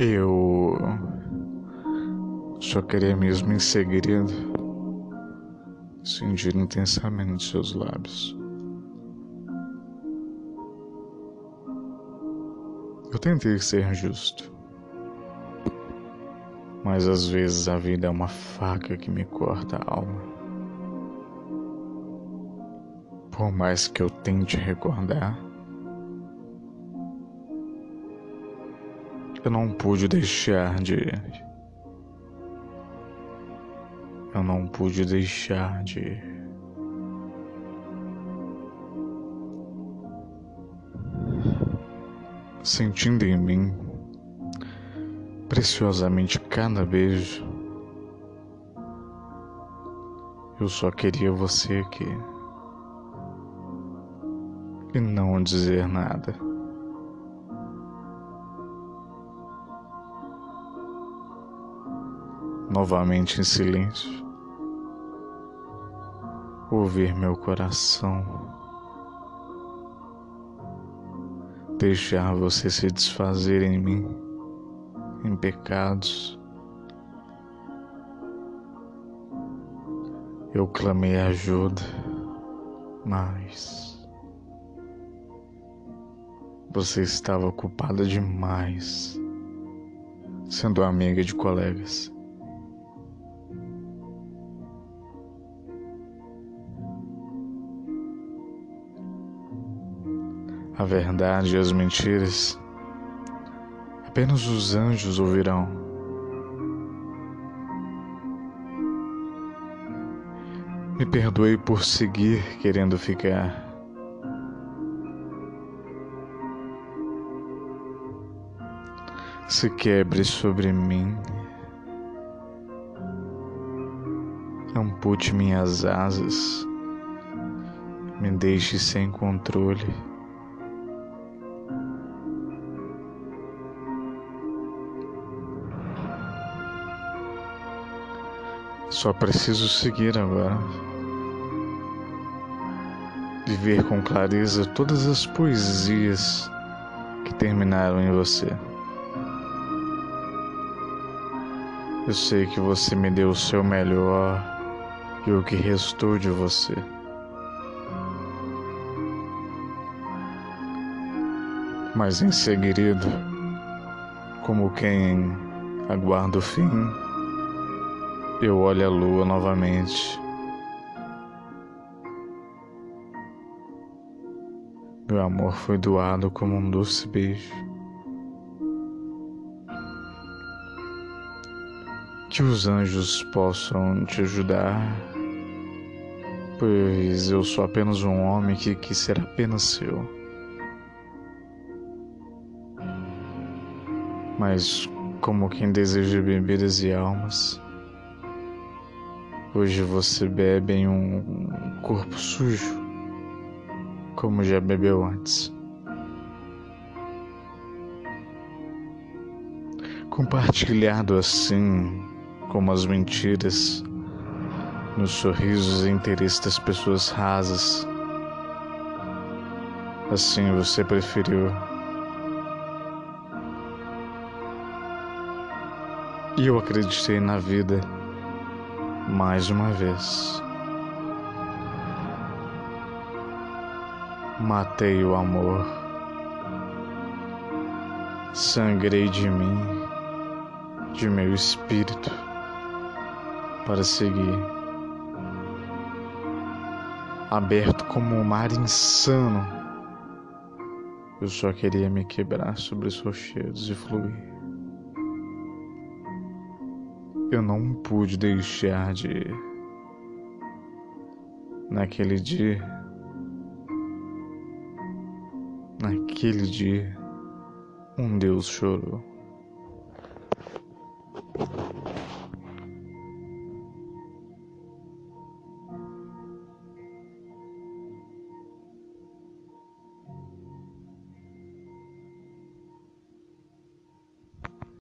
Eu só queria mesmo em segredo sentir intensamente seus lábios. Eu tentei ser justo, mas às vezes a vida é uma faca que me corta a alma. Por mais que eu tente recordar, Eu não pude deixar de. Eu não pude deixar de. Sentindo em mim preciosamente cada beijo, eu só queria você aqui e não dizer nada. Novamente em silêncio, ouvir meu coração, deixar você se desfazer em mim, em pecados. Eu clamei ajuda, mas você estava ocupada demais, sendo amiga de colegas. A verdade e as mentiras, apenas os anjos ouvirão. Me perdoe por seguir querendo ficar. Se quebre sobre mim, ampute minhas asas, me deixe sem controle. Só preciso seguir agora. Viver com clareza todas as poesias que terminaram em você. Eu sei que você me deu o seu melhor e o que restou de você. Mas em segredo, como quem aguarda o fim, eu olho a lua novamente. Meu amor foi doado como um doce beijo. Que os anjos possam te ajudar, pois eu sou apenas um homem que quis ser apenas seu. Mas, como quem deseja bebidas e almas, Hoje você bebe em um corpo sujo, como já bebeu antes. Compartilhado assim, como as mentiras, nos sorrisos e interesses das pessoas rasas. Assim você preferiu. E eu acreditei na vida mais uma vez. Matei o amor, sangrei de mim, de meu espírito, para seguir, aberto como um mar insano. Eu só queria me quebrar sobre os rochedos e fluir. Eu não pude deixar de. Naquele dia. Naquele dia, um Deus chorou.